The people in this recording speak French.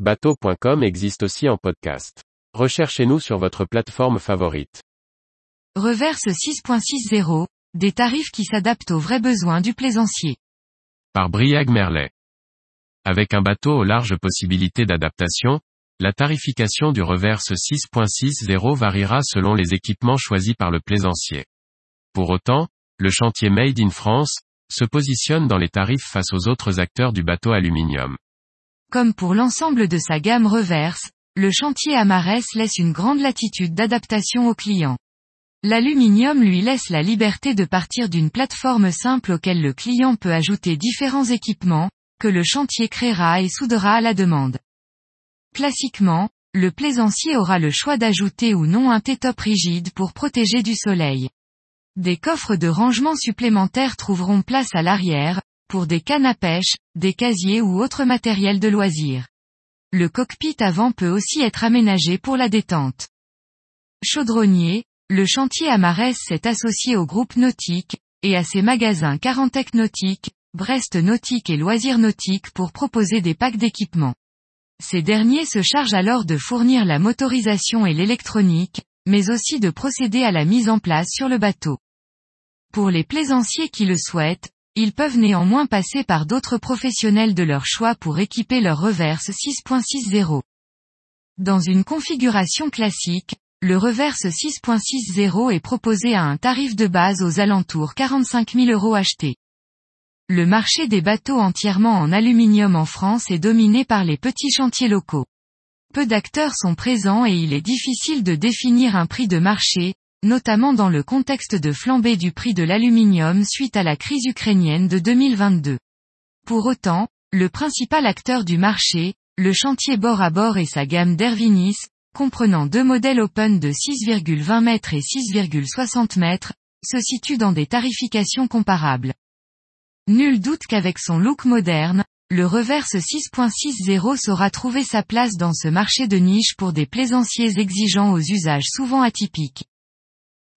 Bateau.com existe aussi en podcast. Recherchez-nous sur votre plateforme favorite. Reverse 6.60, des tarifs qui s'adaptent aux vrais besoins du plaisancier. Par Briag Merlet. Avec un bateau aux larges possibilités d'adaptation, la tarification du reverse 6.60 variera selon les équipements choisis par le plaisancier. Pour autant, le chantier Made in France, se positionne dans les tarifs face aux autres acteurs du bateau aluminium. Comme pour l'ensemble de sa gamme reverse, le chantier Amarès laisse une grande latitude d'adaptation aux clients. L'aluminium lui laisse la liberté de partir d'une plateforme simple auquel le client peut ajouter différents équipements, que le chantier créera et soudera à la demande. Classiquement, le plaisancier aura le choix d'ajouter ou non un T-top rigide pour protéger du soleil. Des coffres de rangement supplémentaires trouveront place à l'arrière, pour des cannes à pêche, des casiers ou autres matériels de loisirs. Le cockpit avant peut aussi être aménagé pour la détente. Chaudronnier, le chantier Amarès s'est associé au groupe Nautique, et à ses magasins Carantec Nautique, Brest Nautique et Loisirs Nautique pour proposer des packs d'équipements. Ces derniers se chargent alors de fournir la motorisation et l'électronique, mais aussi de procéder à la mise en place sur le bateau. Pour les plaisanciers qui le souhaitent, ils peuvent néanmoins passer par d'autres professionnels de leur choix pour équiper leur reverse 6.60. Dans une configuration classique, le reverse 6.60 est proposé à un tarif de base aux alentours 45 000 euros achetés. Le marché des bateaux entièrement en aluminium en France est dominé par les petits chantiers locaux. Peu d'acteurs sont présents et il est difficile de définir un prix de marché, notamment dans le contexte de flambée du prix de l'aluminium suite à la crise ukrainienne de 2022. Pour autant, le principal acteur du marché, le chantier bord à bord et sa gamme d'Ervinis, comprenant deux modèles open de 6,20 mètres et 6,60 mètres, se situe dans des tarifications comparables. Nul doute qu'avec son look moderne, le reverse 6.60 saura trouver sa place dans ce marché de niche pour des plaisanciers exigeants aux usages souvent atypiques.